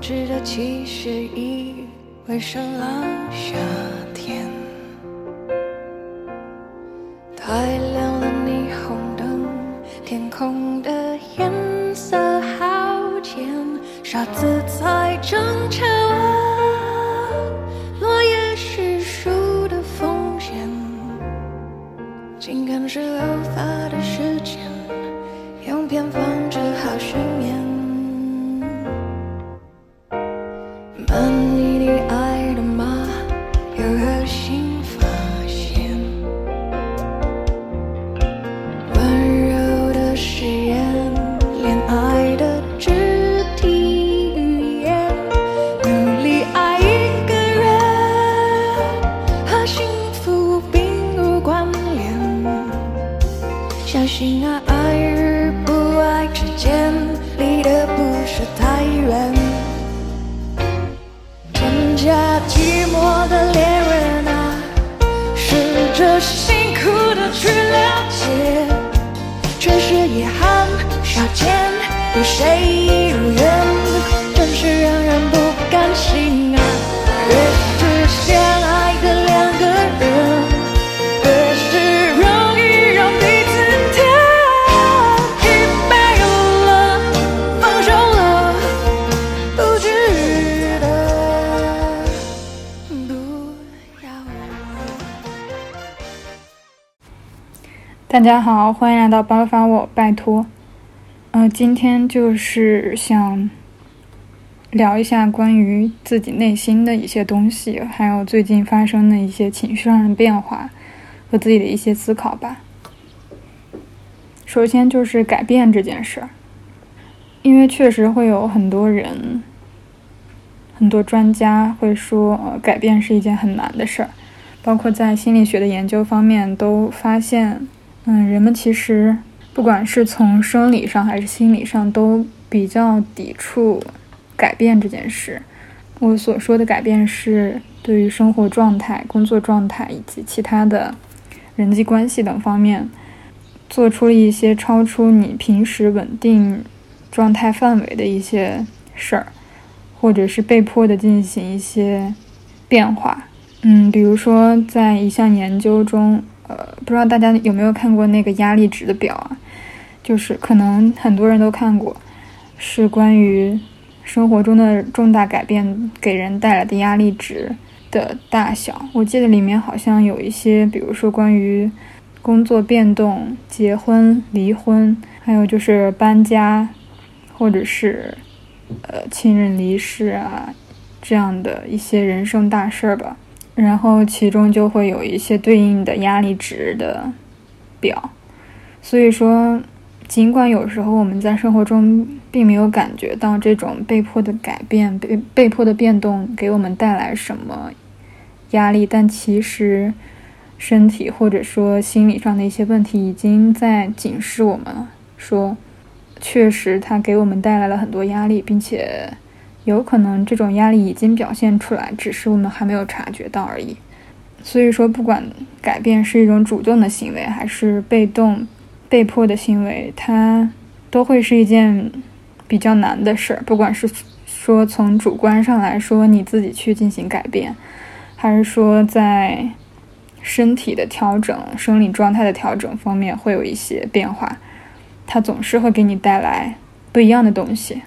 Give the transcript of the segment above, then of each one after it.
知的其实已尾声了夏天。太亮相信啊，爱与不爱之间，离得不是太远。真假寂寞的恋人啊，试着辛苦的去了解，却是遗憾少见，有谁大家好，欢迎来到包法我拜托。呃，今天就是想聊一下关于自己内心的一些东西，还有最近发生的一些情绪上的变化和自己的一些思考吧。首先就是改变这件事儿，因为确实会有很多人、很多专家会说，呃，改变是一件很难的事儿，包括在心理学的研究方面都发现。嗯，人们其实不管是从生理上还是心理上，都比较抵触改变这件事。我所说的改变是对于生活状态、工作状态以及其他的人际关系等方面，做出了一些超出你平时稳定状态范围的一些事儿，或者是被迫的进行一些变化。嗯，比如说在一项研究中。呃，不知道大家有没有看过那个压力值的表啊？就是可能很多人都看过，是关于生活中的重大改变给人带来的压力值的大小。我记得里面好像有一些，比如说关于工作变动、结婚、离婚，还有就是搬家，或者是呃亲人离世啊这样的一些人生大事儿吧。然后其中就会有一些对应的压力值的表，所以说，尽管有时候我们在生活中并没有感觉到这种被迫的改变、被被迫的变动给我们带来什么压力，但其实身体或者说心理上的一些问题已经在警示我们了，说确实它给我们带来了很多压力，并且。有可能这种压力已经表现出来，只是我们还没有察觉到而已。所以说，不管改变是一种主动的行为，还是被动、被迫的行为，它都会是一件比较难的事儿。不管是说从主观上来说，你自己去进行改变，还是说在身体的调整、生理状态的调整方面会有一些变化，它总是会给你带来不一样的东西。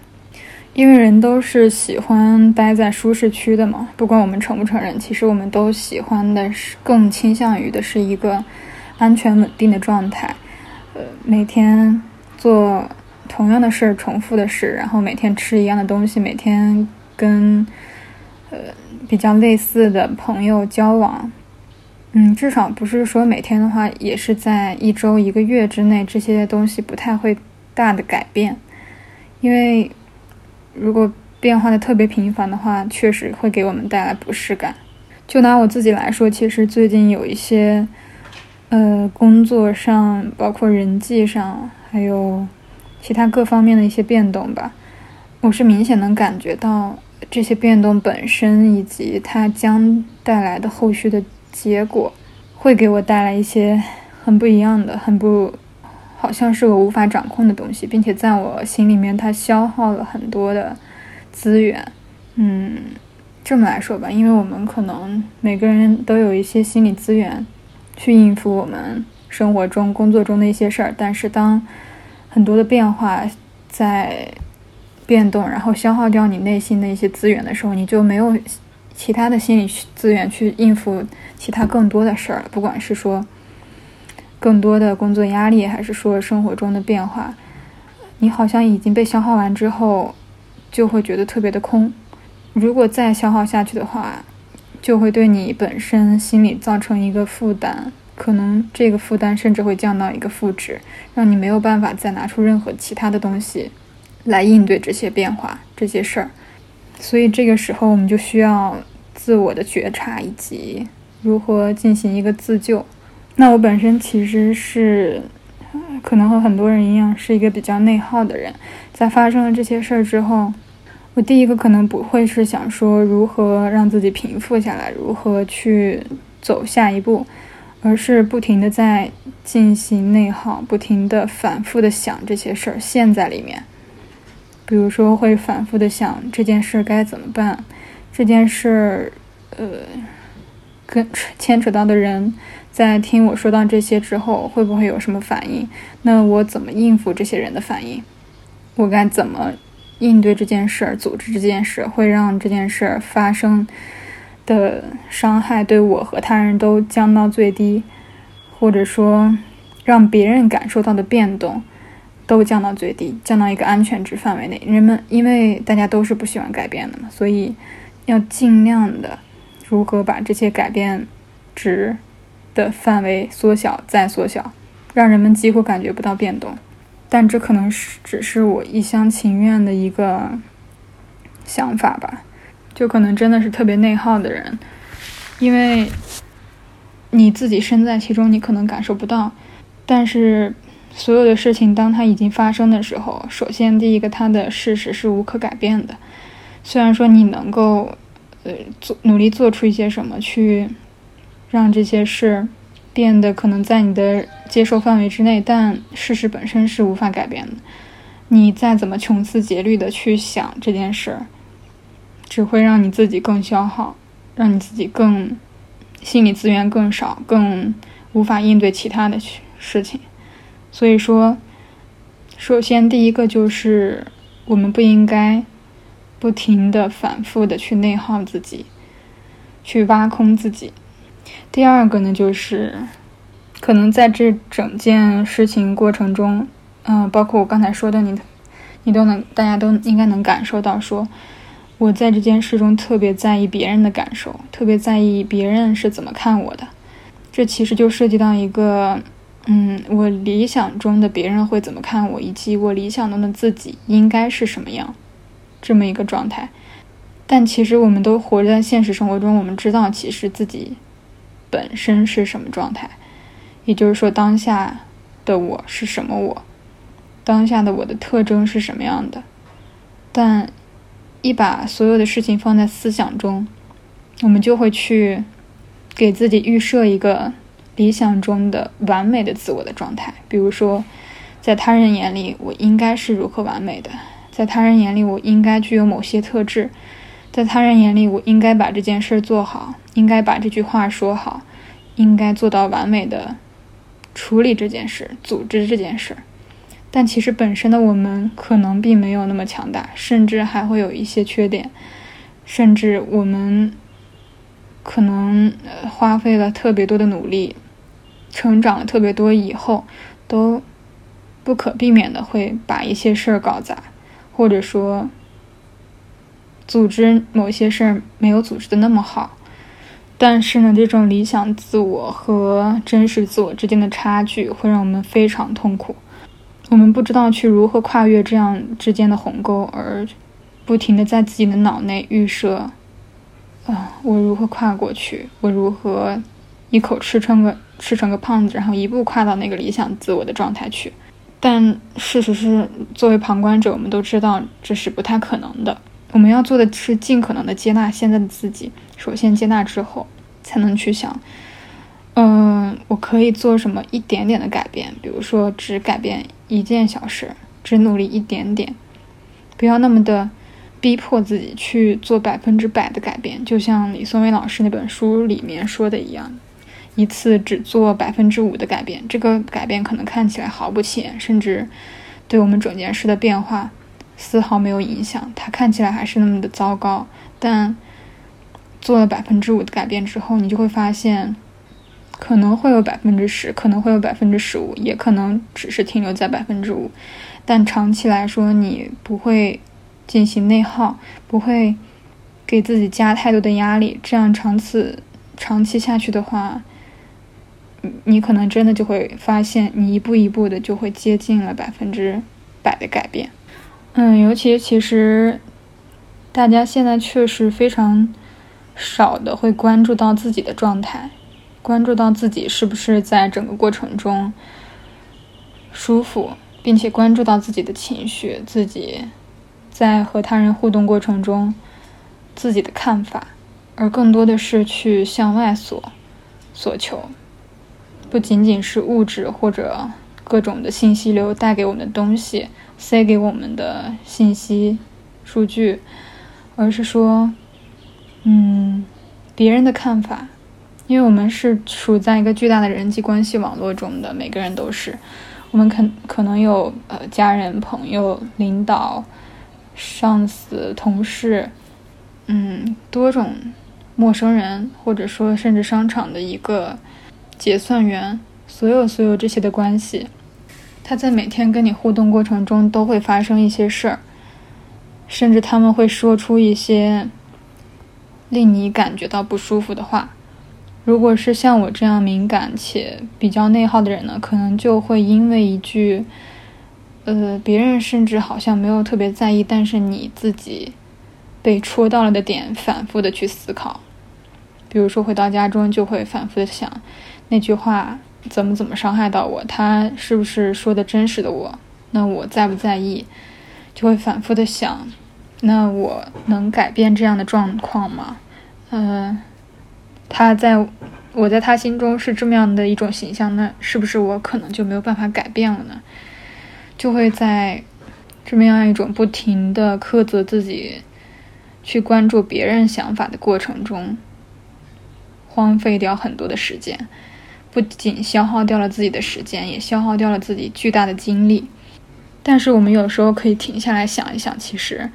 因为人都是喜欢待在舒适区的嘛，不管我们承不承认，其实我们都喜欢的是更倾向于的是一个安全稳定的状态。呃，每天做同样的事儿，重复的事，然后每天吃一样的东西，每天跟呃比较类似的朋友交往，嗯，至少不是说每天的话，也是在一周、一个月之内，这些东西不太会大的改变，因为。如果变化的特别频繁的话，确实会给我们带来不适感。就拿我自己来说，其实最近有一些，呃，工作上，包括人际上，还有其他各方面的一些变动吧，我是明显能感觉到这些变动本身以及它将带来的后续的结果，会给我带来一些很不一样的、很不。好像是我无法掌控的东西，并且在我心里面，它消耗了很多的资源，嗯，这么来说吧，因为我们可能每个人都有一些心理资源，去应付我们生活中、工作中的一些事儿。但是当很多的变化在变动，然后消耗掉你内心的一些资源的时候，你就没有其他的心理资源去应付其他更多的事儿了。不管是说更多的工作压力，还是说生活中的变化，你好像已经被消耗完之后，就会觉得特别的空。如果再消耗下去的话，就会对你本身心理造成一个负担，可能这个负担甚至会降到一个负值，让你没有办法再拿出任何其他的东西。来应对这些变化、这些事儿，所以这个时候我们就需要自我的觉察以及如何进行一个自救。那我本身其实是，可能和很多人一样，是一个比较内耗的人。在发生了这些事儿之后，我第一个可能不会是想说如何让自己平复下来，如何去走下一步，而是不停的在进行内耗，不停的反复的想这些事儿，陷在里面。比如说，会反复的想这件事该怎么办，这件事儿，呃，跟牵扯到的人，在听我说到这些之后，会不会有什么反应？那我怎么应付这些人的反应？我该怎么应对这件事？组织这件事会让这件事发生的伤害对我和他人都降到最低，或者说，让别人感受到的变动。都降到最低，降到一个安全值范围内。人们因为大家都是不喜欢改变的嘛，所以要尽量的如何把这些改变值的范围缩小再缩小，让人们几乎感觉不到变动。但这可能是只是我一厢情愿的一个想法吧，就可能真的是特别内耗的人，因为你自己身在其中，你可能感受不到，但是。所有的事情，当它已经发生的时候，首先第一个，它的事实是无可改变的。虽然说你能够，呃，做努力做出一些什么去，让这些事变得可能在你的接受范围之内，但事实本身是无法改变的。你再怎么穷思竭虑的去想这件事，只会让你自己更消耗，让你自己更心理资源更少，更无法应对其他的事情。所以说，首先第一个就是我们不应该不停的、反复的去内耗自己，去挖空自己。第二个呢，就是可能在这整件事情过程中，嗯，包括我刚才说的，你你都能，大家都应该能感受到，说我在这件事中特别在意别人的感受，特别在意别人是怎么看我的。这其实就涉及到一个。嗯，我理想中的别人会怎么看我，以及我理想中的自己应该是什么样，这么一个状态。但其实我们都活在现实生活中，我们知道其实自己本身是什么状态，也就是说当下的我是什么我，当下的我的特征是什么样的。但一把所有的事情放在思想中，我们就会去给自己预设一个。理想中的完美的自我的状态，比如说，在他人眼里我应该是如何完美的，在他人眼里我应该具有某些特质，在他人眼里我应该把这件事做好，应该把这句话说好，应该做到完美的处理这件事、组织这件事。但其实本身的我们可能并没有那么强大，甚至还会有一些缺点，甚至我们。可能花费了特别多的努力，成长了特别多以后，都不可避免的会把一些事儿搞砸，或者说组织某些事儿没有组织的那么好。但是呢，这种理想自我和真实自我之间的差距会让我们非常痛苦。我们不知道去如何跨越这样之间的鸿沟，而不停的在自己的脑内预设。啊，我如何跨过去？我如何一口吃成个吃成个胖子，然后一步跨到那个理想自我的状态去？但事实是，作为旁观者，我们都知道这是不太可能的。我们要做的是尽可能的接纳现在的自己。首先接纳之后，才能去想，嗯，我可以做什么一点点的改变？比如说，只改变一件小事，只努力一点点，不要那么的。逼迫自己去做百分之百的改变，就像李松蔚老师那本书里面说的一样，一次只做百分之五的改变，这个改变可能看起来毫不起眼，甚至对我们整件事的变化丝毫没有影响，它看起来还是那么的糟糕。但做了百分之五的改变之后，你就会发现，可能会有百分之十，可能会有百分之十五，也可能只是停留在百分之五，但长期来说，你不会。进行内耗，不会给自己加太多的压力，这样长此长期下去的话，你可能真的就会发现，你一步一步的就会接近了百分之百的改变。嗯，尤其其实大家现在确实非常少的会关注到自己的状态，关注到自己是不是在整个过程中舒服，并且关注到自己的情绪，自己。在和他人互动过程中，自己的看法，而更多的是去向外索索求，不仅仅是物质或者各种的信息流带给我们的东西，塞给我们的信息数据，而是说，嗯，别人的看法，因为我们是处在一个巨大的人际关系网络中的，每个人都是，我们可可能有呃家人、朋友、领导。上司、同事，嗯，多种陌生人，或者说甚至商场的一个结算员，所有所有这些的关系，他在每天跟你互动过程中都会发生一些事儿，甚至他们会说出一些令你感觉到不舒服的话。如果是像我这样敏感且比较内耗的人呢，可能就会因为一句。呃，别人甚至好像没有特别在意，但是你自己被戳到了的点，反复的去思考。比如说回到家中，就会反复的想那句话怎么怎么伤害到我，他是不是说的真实的我？那我在不在意？就会反复的想，那我能改变这样的状况吗？嗯，他在我在他心中是这么样的一种形象，那是不是我可能就没有办法改变了呢？就会在这么样一种不停的苛责自己、去关注别人想法的过程中，荒废掉很多的时间，不仅消耗掉了自己的时间，也消耗掉了自己巨大的精力。但是我们有时候可以停下来想一想，其实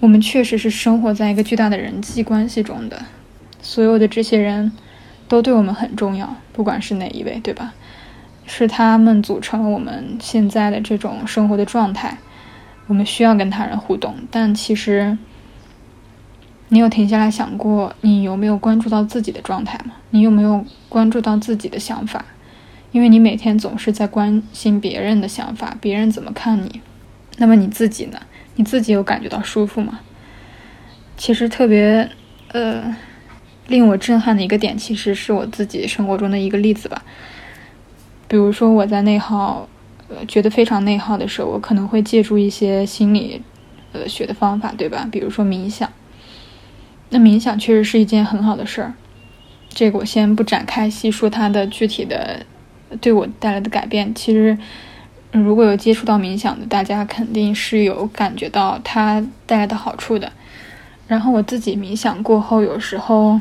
我们确实是生活在一个巨大的人际关系中的，所有的这些人都对我们很重要，不管是哪一位，对吧？是他们组成了我们现在的这种生活的状态，我们需要跟他人互动。但其实，你有停下来想过，你有没有关注到自己的状态吗？你有没有关注到自己的想法？因为你每天总是在关心别人的想法，别人怎么看你，那么你自己呢？你自己有感觉到舒服吗？其实特别，呃，令我震撼的一个点，其实是我自己生活中的一个例子吧。比如说我在内耗，呃，觉得非常内耗的时候，我可能会借助一些心理，呃，学的方法，对吧？比如说冥想。那冥想确实是一件很好的事儿，这个我先不展开细说它的具体的对我带来的改变。其实，如果有接触到冥想的，大家肯定是有感觉到它带来的好处的。然后我自己冥想过后，有时候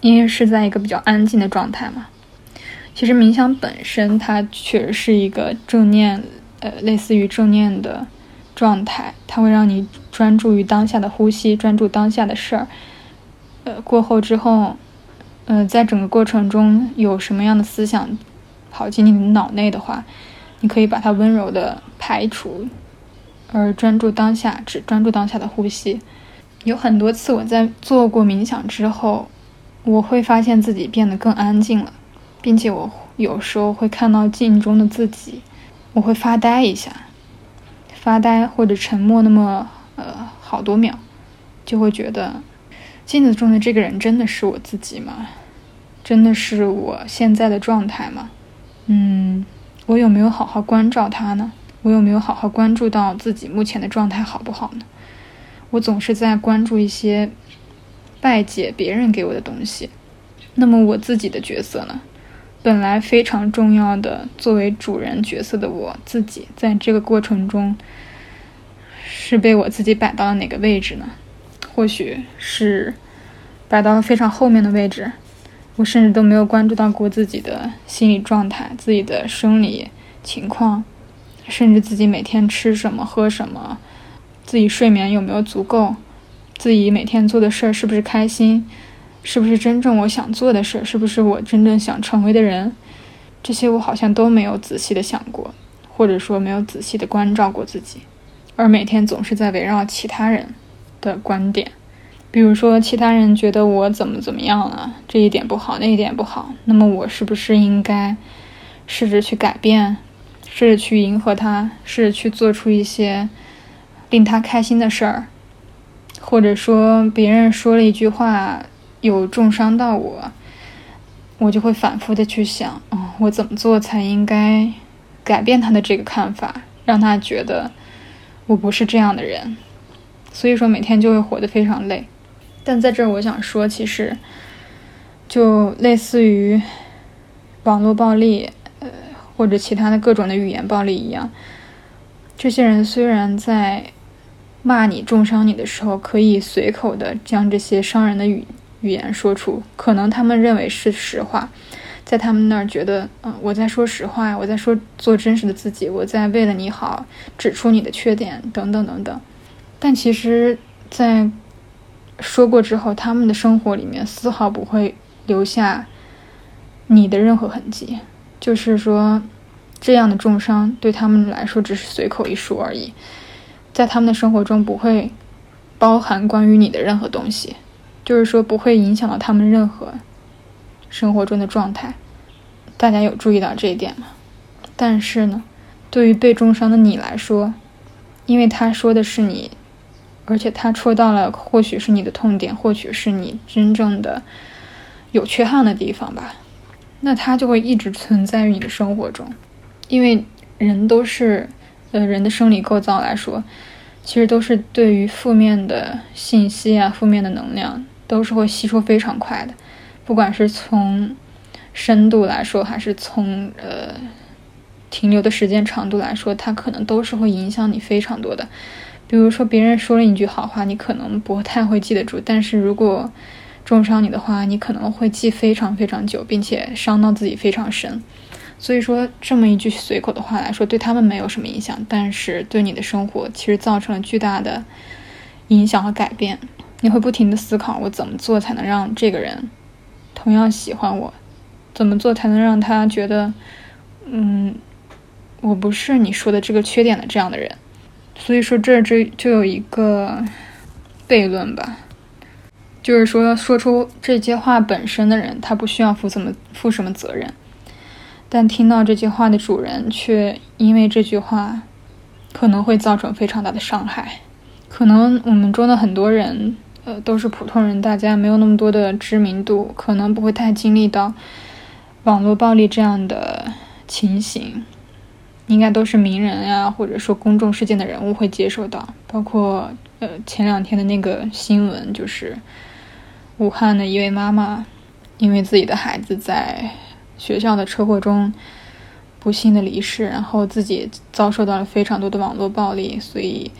因为是在一个比较安静的状态嘛。其实冥想本身，它确实是一个正念，呃，类似于正念的状态，它会让你专注于当下的呼吸，专注当下的事儿。呃，过后之后，呃，在整个过程中有什么样的思想跑进你的脑内的话，你可以把它温柔的排除，而专注当下，只专注当下的呼吸。有很多次我在做过冥想之后，我会发现自己变得更安静了。并且我有时候会看到镜中的自己，我会发呆一下，发呆或者沉默那么呃好多秒，就会觉得镜子中的这个人真的是我自己吗？真的是我现在的状态吗？嗯，我有没有好好关照他呢？我有没有好好关注到自己目前的状态好不好呢？我总是在关注一些拜解别人给我的东西，那么我自己的角色呢？本来非常重要的作为主人角色的我自己，在这个过程中，是被我自己摆到了哪个位置呢？或许是摆到了非常后面的位置，我甚至都没有关注到过自己的心理状态、自己的生理情况，甚至自己每天吃什么、喝什么，自己睡眠有没有足够，自己每天做的事儿是不是开心，是不是真正我想做的事儿，是不是我真正想成为的人，这些我好像都没有仔细的想过，或者说没有仔细的关照过自己，而每天总是在围绕其他人。的观点，比如说其他人觉得我怎么怎么样了，这一点不好，那一点不好，那么我是不是应该试着去改变，试着去迎合他，试着去做出一些令他开心的事儿，或者说别人说了一句话有重伤到我，我就会反复的去想，哦，我怎么做才应该改变他的这个看法，让他觉得我不是这样的人。所以说每天就会活得非常累，但在这儿我想说，其实就类似于网络暴力，呃或者其他的各种的语言暴力一样，这些人虽然在骂你、重伤你的时候，可以随口的将这些伤人的语语言说出，可能他们认为是实话，在他们那儿觉得，嗯，我在说实话呀，我在说做真实的自己，我在为了你好，指出你的缺点，等等等等。但其实，在说过之后，他们的生活里面丝毫不会留下你的任何痕迹。就是说，这样的重伤对他们来说只是随口一说而已，在他们的生活中不会包含关于你的任何东西。就是说，不会影响到他们任何生活中的状态。大家有注意到这一点吗？但是呢，对于被重伤的你来说，因为他说的是你。而且它戳到了，或许是你的痛点，或许是你真正的有缺憾的地方吧。那它就会一直存在于你的生活中，因为人都是，呃，人的生理构造来说，其实都是对于负面的信息啊、负面的能量，都是会吸收非常快的。不管是从深度来说，还是从呃停留的时间长度来说，它可能都是会影响你非常多的。比如说，别人说了一句好话，你可能不太会记得住；但是如果重伤你的话，你可能会记非常非常久，并且伤到自己非常深。所以说，这么一句随口的话来说，对他们没有什么影响，但是对你的生活其实造成了巨大的影响和改变。你会不停的思考，我怎么做才能让这个人同样喜欢我？怎么做才能让他觉得，嗯，我不是你说的这个缺点的这样的人？所以说，这这就有一个悖论吧，就是说，说出这些话本身的人，他不需要负怎么负什么责任，但听到这句话的主人，却因为这句话可能会造成非常大的伤害。可能我们中的很多人，呃，都是普通人，大家没有那么多的知名度，可能不会太经历到网络暴力这样的情形。应该都是名人呀，或者说公众事件的人物会接受到，包括呃前两天的那个新闻，就是武汉的一位妈妈，因为自己的孩子在学校的车祸中不幸的离世，然后自己遭受到了非常多的网络暴力，所以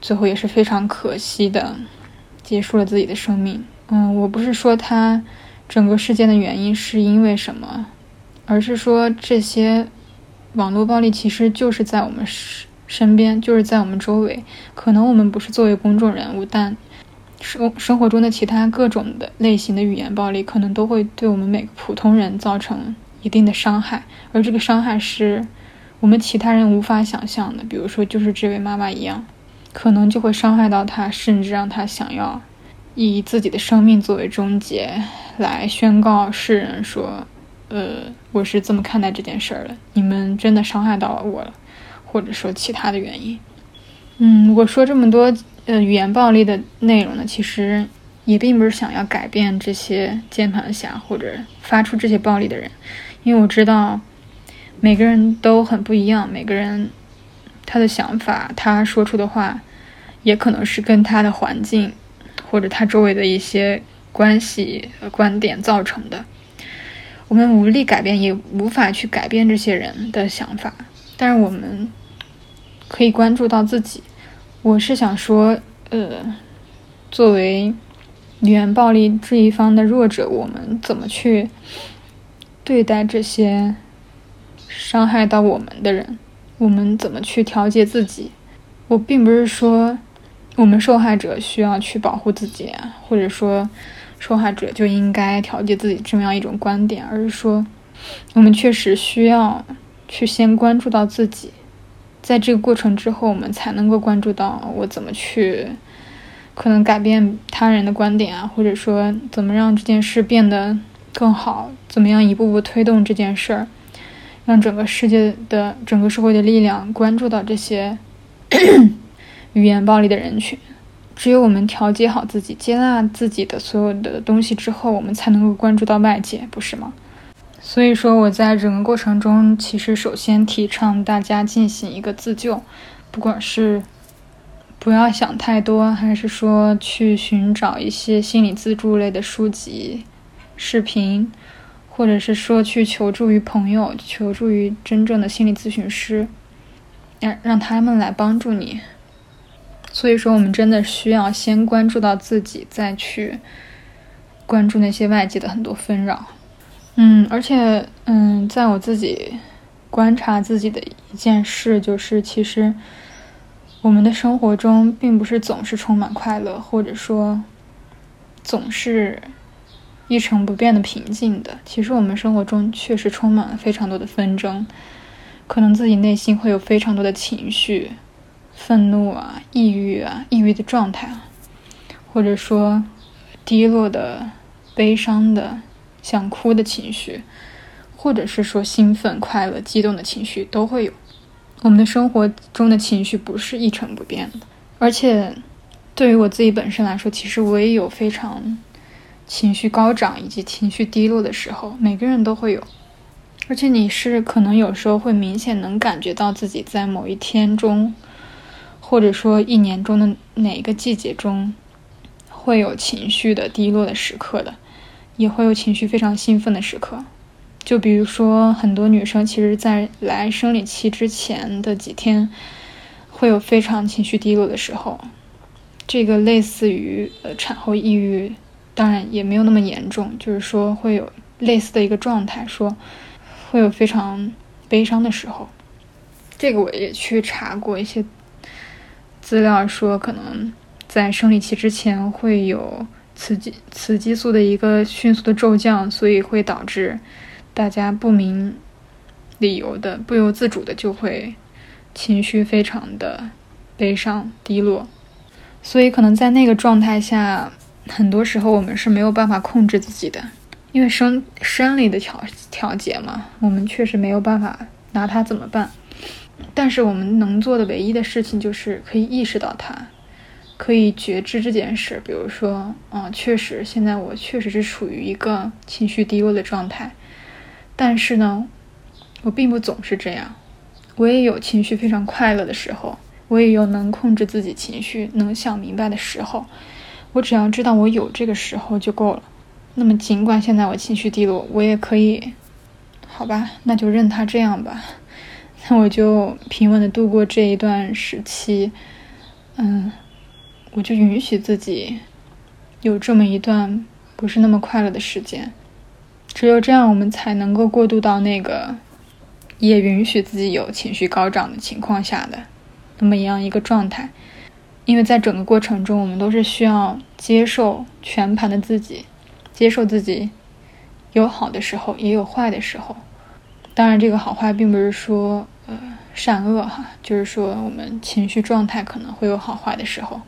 最后也是非常可惜的结束了自己的生命。嗯，我不是说他整个事件的原因是因为什么，而是说这些。网络暴力其实就是在我们身身边，就是在我们周围。可能我们不是作为公众人物，但生生活中的其他各种的类型的语言暴力，可能都会对我们每个普通人造成一定的伤害。而这个伤害是我们其他人无法想象的。比如说，就是这位妈妈一样，可能就会伤害到她，甚至让她想要以自己的生命作为终结，来宣告世人说。呃，我是这么看待这件事儿的。你们真的伤害到了我了，或者说其他的原因。嗯，我说这么多呃语言暴力的内容呢，其实也并不是想要改变这些键盘侠或者发出这些暴力的人，因为我知道每个人都很不一样，每个人他的想法，他说出的话，也可能是跟他的环境或者他周围的一些关系观点造成的。我们无力改变，也无法去改变这些人的想法，但是我们可以关注到自己，我是想说，呃，作为语言暴力这一方的弱者，我们怎么去对待这些伤害到我们的人？我们怎么去调节自己？我并不是说我们受害者需要去保护自己啊，或者说受害者就应该调节自己这么样一种观点，而是说我们确实需要去先关注到自己。在这个过程之后，我们才能够关注到我怎么去可能改变他人的观点啊，或者说怎么让这件事变得更好，怎么样一步步推动这件事儿，让整个世界的整个社会的力量关注到这些 语言暴力的人群。只有我们调节好自己，接纳自己的所有的东西之后，我们才能够关注到外界，不是吗？所以说，我在整个过程中，其实首先提倡大家进行一个自救，不管是不要想太多，还是说去寻找一些心理自助类的书籍、视频，或者是说去求助于朋友、求助于真正的心理咨询师，让让他们来帮助你。所以说，我们真的需要先关注到自己，再去关注那些外界的很多纷扰。嗯，而且，嗯，在我自己观察自己的一件事，就是其实我们的生活中并不是总是充满快乐，或者说总是一成不变的平静的。其实我们生活中确实充满了非常多的纷争，可能自己内心会有非常多的情绪，愤怒啊、抑郁啊、抑郁的状态啊，或者说低落的、悲伤的。想哭的情绪，或者是说兴奋、快乐、激动的情绪都会有。我们的生活中的情绪不是一成不变的，而且对于我自己本身来说，其实我也有非常情绪高涨以及情绪低落的时候，每个人都会有。而且你是可能有时候会明显能感觉到自己在某一天中，或者说一年中的哪个季节中，会有情绪的低落的时刻的。也会有情绪非常兴奋的时刻，就比如说很多女生其实，在来生理期之前的几天，会有非常情绪低落的时候，这个类似于呃产后抑郁，当然也没有那么严重，就是说会有类似的一个状态，说会有非常悲伤的时候，这个我也去查过一些资料，说可能在生理期之前会有。雌激雌激素的一个迅速的骤降，所以会导致大家不明理由的、不由自主的就会情绪非常的悲伤低落。所以可能在那个状态下，很多时候我们是没有办法控制自己的，因为生生理的调调节嘛，我们确实没有办法拿它怎么办。但是我们能做的唯一的事情就是可以意识到它。可以觉知这件事，比如说，嗯，确实，现在我确实是处于一个情绪低落的状态，但是呢，我并不总是这样，我也有情绪非常快乐的时候，我也有能控制自己情绪、能想明白的时候，我只要知道我有这个时候就够了。那么，尽管现在我情绪低落，我也可以，好吧，那就任它这样吧，那我就平稳的度过这一段时期，嗯。我就允许自己有这么一段不是那么快乐的时间，只有这样，我们才能够过渡到那个也允许自己有情绪高涨的情况下的那么一样一个状态。因为在整个过程中，我们都是需要接受全盘的自己，接受自己有好的时候，也有坏的时候。当然，这个好坏并不是说呃善恶哈，就是说我们情绪状态可能会有好坏的时候。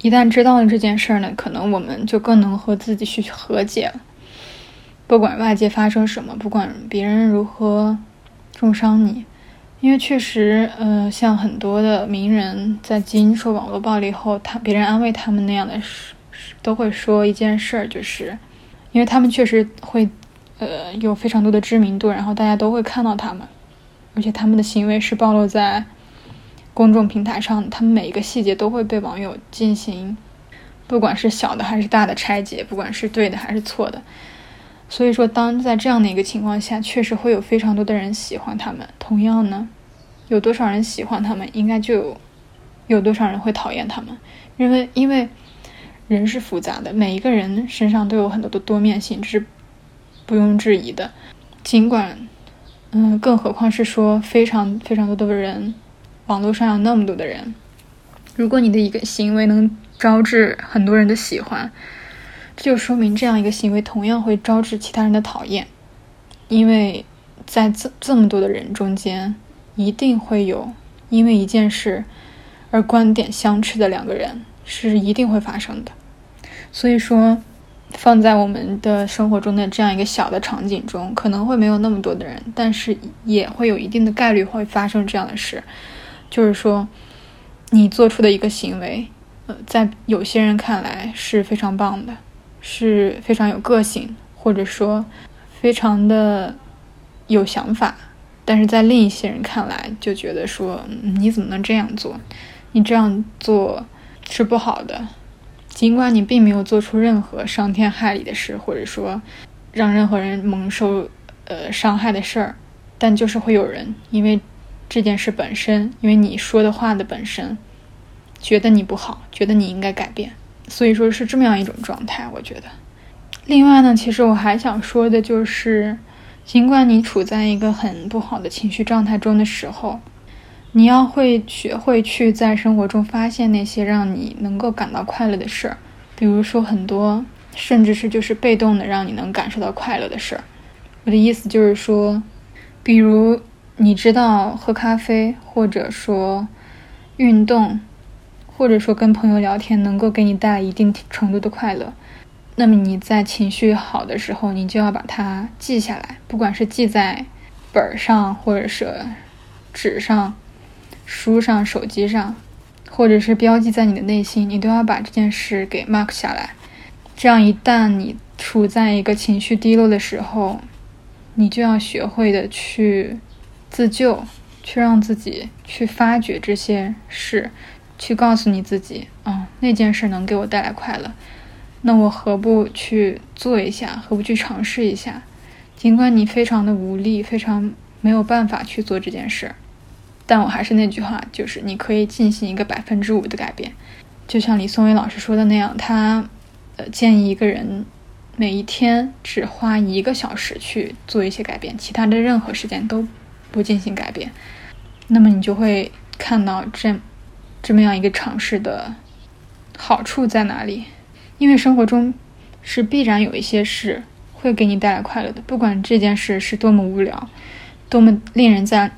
一旦知道了这件事儿呢，可能我们就更能和自己去和解了。不管外界发生什么，不管别人如何重伤你，因为确实，呃，像很多的名人在经受网络暴力后，他别人安慰他们那样的事，都会说一件事儿，就是因为他们确实会，呃，有非常多的知名度，然后大家都会看到他们，而且他们的行为是暴露在。公众平台上，他们每一个细节都会被网友进行，不管是小的还是大的拆解，不管是对的还是错的。所以说，当在这样的一个情况下，确实会有非常多的人喜欢他们。同样呢，有多少人喜欢他们，应该就有有多少人会讨厌他们？因为因为人是复杂的，每一个人身上都有很多的多面性，这是不庸置疑的。尽管，嗯，更何况是说非常非常多的人，网络上有那么多的人，如果你的一个行为能招致很多人的喜欢，这就说明这样一个行为同样会招致其他人的讨厌，因为在这这么多的人中间，一定会有因为一件事而观点相斥的两个人，是一定会发生的。所以说，放在我们的生活中的这样一个小的场景中，可能会没有那么多的人，但是也会有一定的概率会发生这样的事，就是说，你做出的一个行为，呃，在有些人看来是非常棒的，是非常有个性，或者说非常的有想法，但是在另一些人看来就觉得说，你怎么能这样做？你这样做是不好的。尽管你并没有做出任何伤天害理的事，或者说让任何人蒙受呃伤害的事儿，但就是会有人因为这件事本身，因为你说的话的本身，觉得你不好，觉得你应该改变，所以说是这么样一种状态。我觉得，另外呢，其实我还想说的就是，尽管你处在一个很不好的情绪状态中的时候。你要会学会去在生活中发现那些让你能够感到快乐的事儿，比如说很多，甚至是就是被动的让你能感受到快乐的事儿。我的意思就是说，比如你知道喝咖啡，或者说运动，或者说跟朋友聊天能够给你带来一定程度的快乐，那么你在情绪好的时候，你就要把它记下来，不管是记在本上，或者是纸上。书上、手机上，或者是标记在你的内心，你都要把这件事给 mark 下来。这样，一旦你处在一个情绪低落的时候，你就要学会的去自救，去让自己去发掘这些事，去告诉你自己，啊，那件事能给我带来快乐，那我何不去做一下？何不去尝试一下？尽管你非常的无力，非常没有办法去做这件事。但我还是那句话，就是你可以进行一个百分之五的改变，就像李松蔚老师说的那样，他呃建议一个人每一天只花一个小时去做一些改变，其他的任何时间都不进行改变。那么你就会看到这这么样一个尝试的好处在哪里？因为生活中是必然有一些事会给你带来快乐的，不管这件事是多么无聊，多么令人在。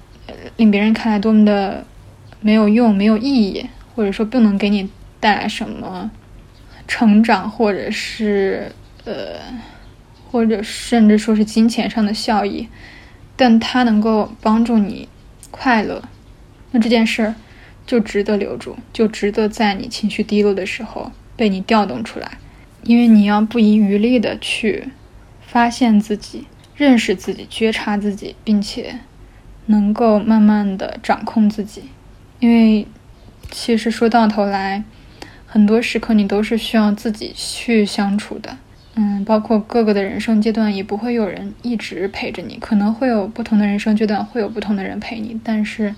令别人看来多么的没有用、没有意义，或者说不能给你带来什么成长，或者是呃，或者甚至说是金钱上的效益，但它能够帮助你快乐，那这件事儿就值得留住，就值得在你情绪低落的时候被你调动出来，因为你要不遗余力的去发现自己、认识自己、觉察自己，并且。能够慢慢的掌控自己，因为其实说到头来，很多时刻你都是需要自己去相处的。嗯，包括各个的人生阶段，也不会有人一直陪着你，可能会有不同的人生阶段，会有不同的人陪你。但是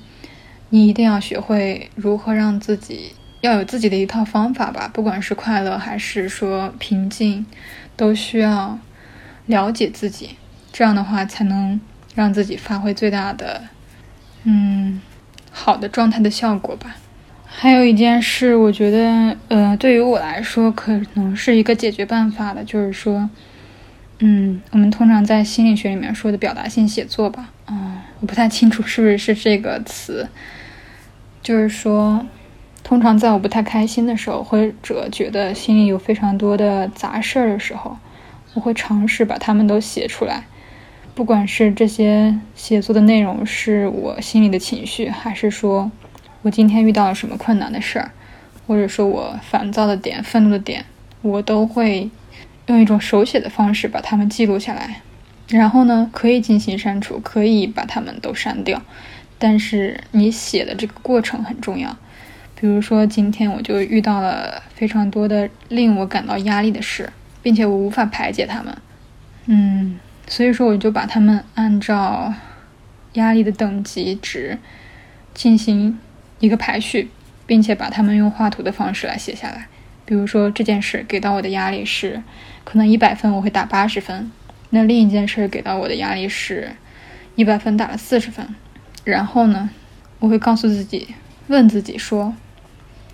你一定要学会如何让自己要有自己的一套方法吧，不管是快乐还是说平静，都需要了解自己，这样的话才能。让自己发挥最大的，嗯，好的状态的效果吧。还有一件事，我觉得，呃，对于我来说，可能是一个解决办法的，就是说，嗯，我们通常在心理学里面说的表达性写作吧，嗯，我不太清楚是不是是这个词，就是说，通常在我不太开心的时候，或者觉得心里有非常多的杂事儿的时候，我会尝试把它们都写出来。不管是这些写作的内容是我心里的情绪，还是说我今天遇到了什么困难的事儿，或者说我烦躁的点、愤怒的点，我都会用一种手写的方式把它们记录下来。然后呢，可以进行删除，可以把它们都删掉。但是你写的这个过程很重要。比如说今天我就遇到了非常多的令我感到压力的事，并且我无法排解它们。嗯。所以说，我就把它们按照压力的等级值进行一个排序，并且把它们用画图的方式来写下来。比如说这件事给到我的压力是，可能一百分我会打八十分，那另一件事给到我的压力是，一百分打了四十分。然后呢，我会告诉自己，问自己说，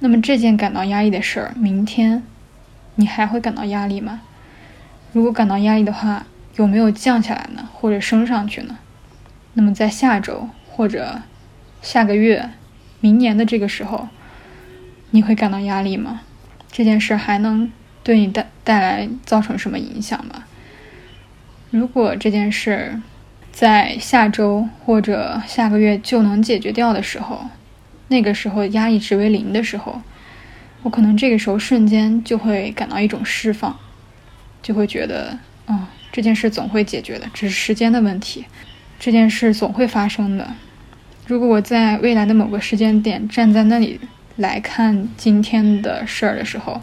那么这件感到压力的事儿，明天你还会感到压力吗？如果感到压力的话，有没有降下来呢，或者升上去呢？那么在下周或者下个月、明年的这个时候，你会感到压力吗？这件事还能对你带带来造成什么影响吗？如果这件事在下周或者下个月就能解决掉的时候，那个时候压力值为零的时候，我可能这个时候瞬间就会感到一种释放，就会觉得，嗯，这件事总会解决的，只是时间的问题。这件事总会发生的。如果我在未来的某个时间点站在那里来看今天的事儿的时候，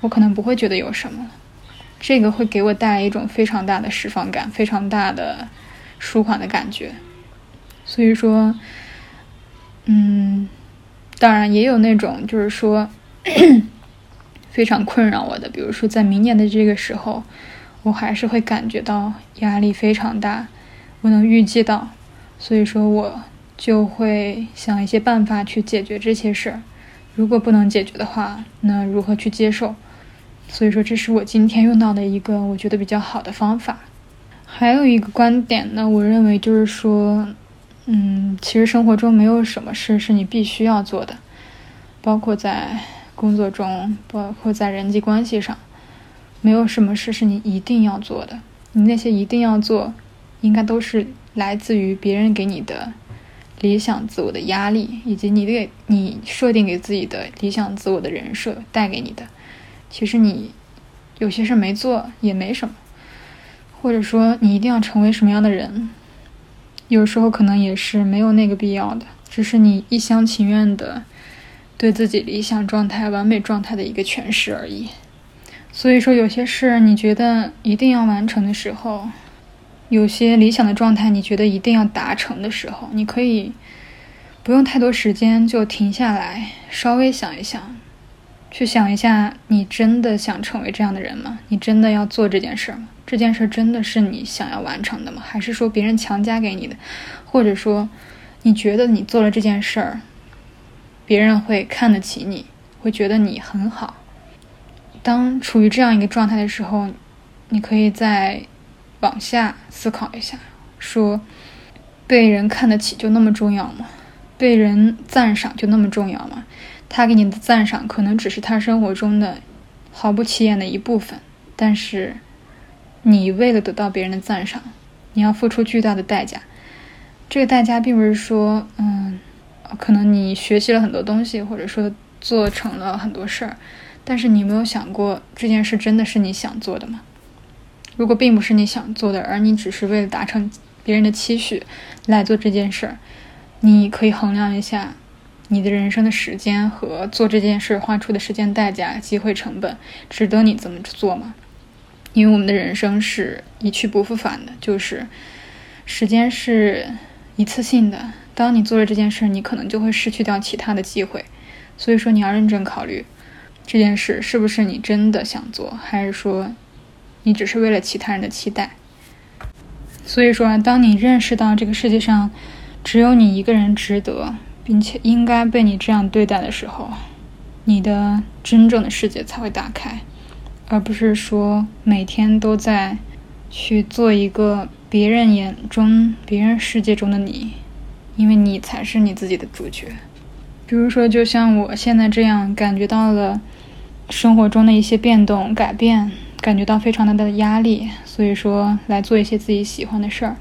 我可能不会觉得有什么。这个会给我带来一种非常大的释放感，非常大的舒缓的感觉。所以说，嗯，当然也有那种就是说 非常困扰我的，比如说在明年的这个时候，我还是会感觉到压力非常大。我能预计到，所以说我就会想一些办法去解决这些事儿。如果不能解决的话，那如何去接受？所以说，这是我今天用到的一个我觉得比较好的方法。还有一个观点呢，我认为就是说，嗯，其实生活中没有什么事是你必须要做的，包括在工作中，包括在人际关系上，没有什么事是你一定要做的。你那些一定要做。应该都是来自于别人给你的理想自我的压力，以及你给你设定给自己的理想自我的人设带给你的。其实你有些事没做也没什么，或者说你一定要成为什么样的人，有时候可能也是没有那个必要的，只是你一厢情愿的对自己理想状态、完美状态的一个诠释而已。所以说，有些事你觉得一定要完成的时候。有些理想的状态，你觉得一定要达成的时候，你可以不用太多时间就停下来，稍微想一想，去想一下，你真的想成为这样的人吗？你真的要做这件事吗？这件事真的是你想要完成的吗？还是说别人强加给你的？或者说，你觉得你做了这件事儿，别人会看得起你，会觉得你很好？当处于这样一个状态的时候，你可以再。往下思考一下，说被人看得起就那么重要吗？被人赞赏就那么重要吗？他给你的赞赏可能只是他生活中的毫不起眼的一部分，但是你为了得到别人的赞赏，你要付出巨大的代价。这个代价并不是说，嗯，可能你学习了很多东西，或者说做成了很多事儿，但是你有没有想过这件事真的是你想做的吗？如果并不是你想做的，而你只是为了达成别人的期许来做这件事儿，你可以衡量一下你的人生的时间和做这件事花出的时间代价、机会成本，值得你这么做吗？因为我们的人生是一去不复返的，就是时间是一次性的。当你做了这件事，你可能就会失去掉其他的机会。所以说，你要认真考虑这件事是不是你真的想做，还是说。你只是为了其他人的期待，所以说，当你认识到这个世界上只有你一个人值得，并且应该被你这样对待的时候，你的真正的世界才会打开，而不是说每天都在去做一个别人眼中、别人世界中的你，因为你才是你自己的主角。比如说，就像我现在这样，感觉到了生活中的一些变动、改变。感觉到非常大的压力，所以说来做一些自己喜欢的事儿，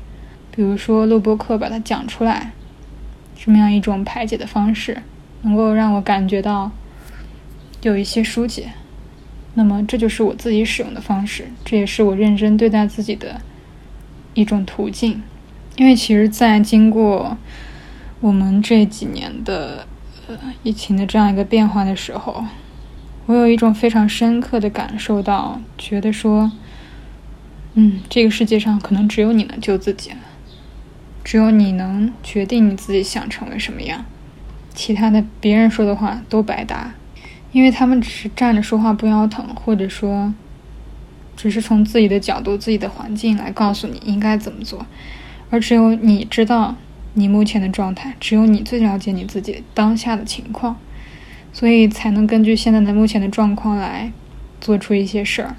比如说录播课，把它讲出来，这么样一种排解的方式，能够让我感觉到有一些疏解。那么这就是我自己使用的方式，这也是我认真对待自己的一种途径。因为其实，在经过我们这几年的呃疫情的这样一个变化的时候。我有一种非常深刻的感受到，觉得说，嗯，这个世界上可能只有你能救自己了，只有你能决定你自己想成为什么样。其他的别人说的话都白搭，因为他们只是站着说话不腰疼，或者说，只是从自己的角度、自己的环境来告诉你应该怎么做，而只有你知道你目前的状态，只有你最了解你自己当下的情况，所以才能根据现在的目前的状况来做出一些事儿。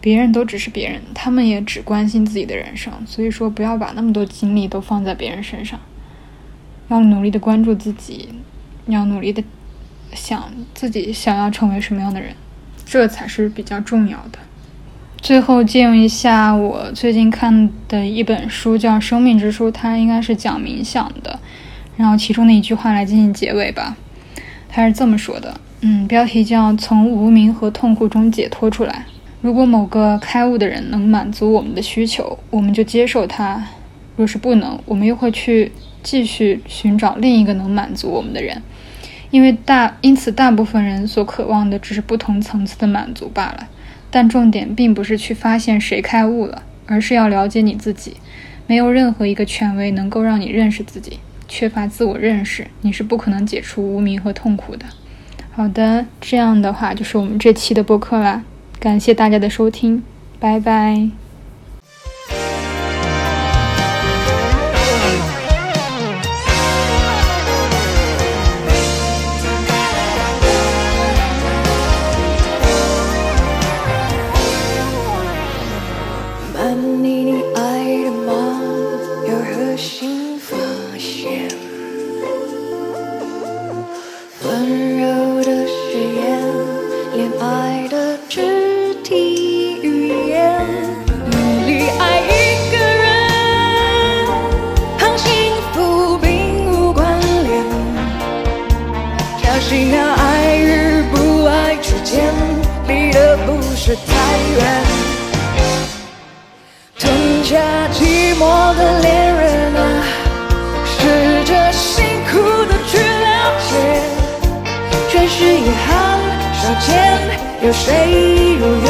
别人都只是别人，他们也只关心自己的人生，所以说不要把那么多精力都放在别人身上，要努力的关注自己，要努力的想自己想要成为什么样的人，这才是比较重要的。最后借用一下我最近看的一本书，叫《生命之书》，它应该是讲冥想的，然后其中的一句话来进行结尾吧。它是这么说的，嗯，标题叫“从无名和痛苦中解脱出来”。如果某个开悟的人能满足我们的需求，我们就接受他；若是不能，我们又会去继续寻找另一个能满足我们的人。因为大，因此大部分人所渴望的只是不同层次的满足罢了。但重点并不是去发现谁开悟了，而是要了解你自己。没有任何一个权威能够让你认识自己。缺乏自我认识，你是不可能解除无名和痛苦的。好的，这样的话就是我们这期的播客啦。感谢大家的收听，拜拜。远，吞下寂寞的恋人啊，试着辛苦的去了解，全是遗憾，少见，有谁如愿，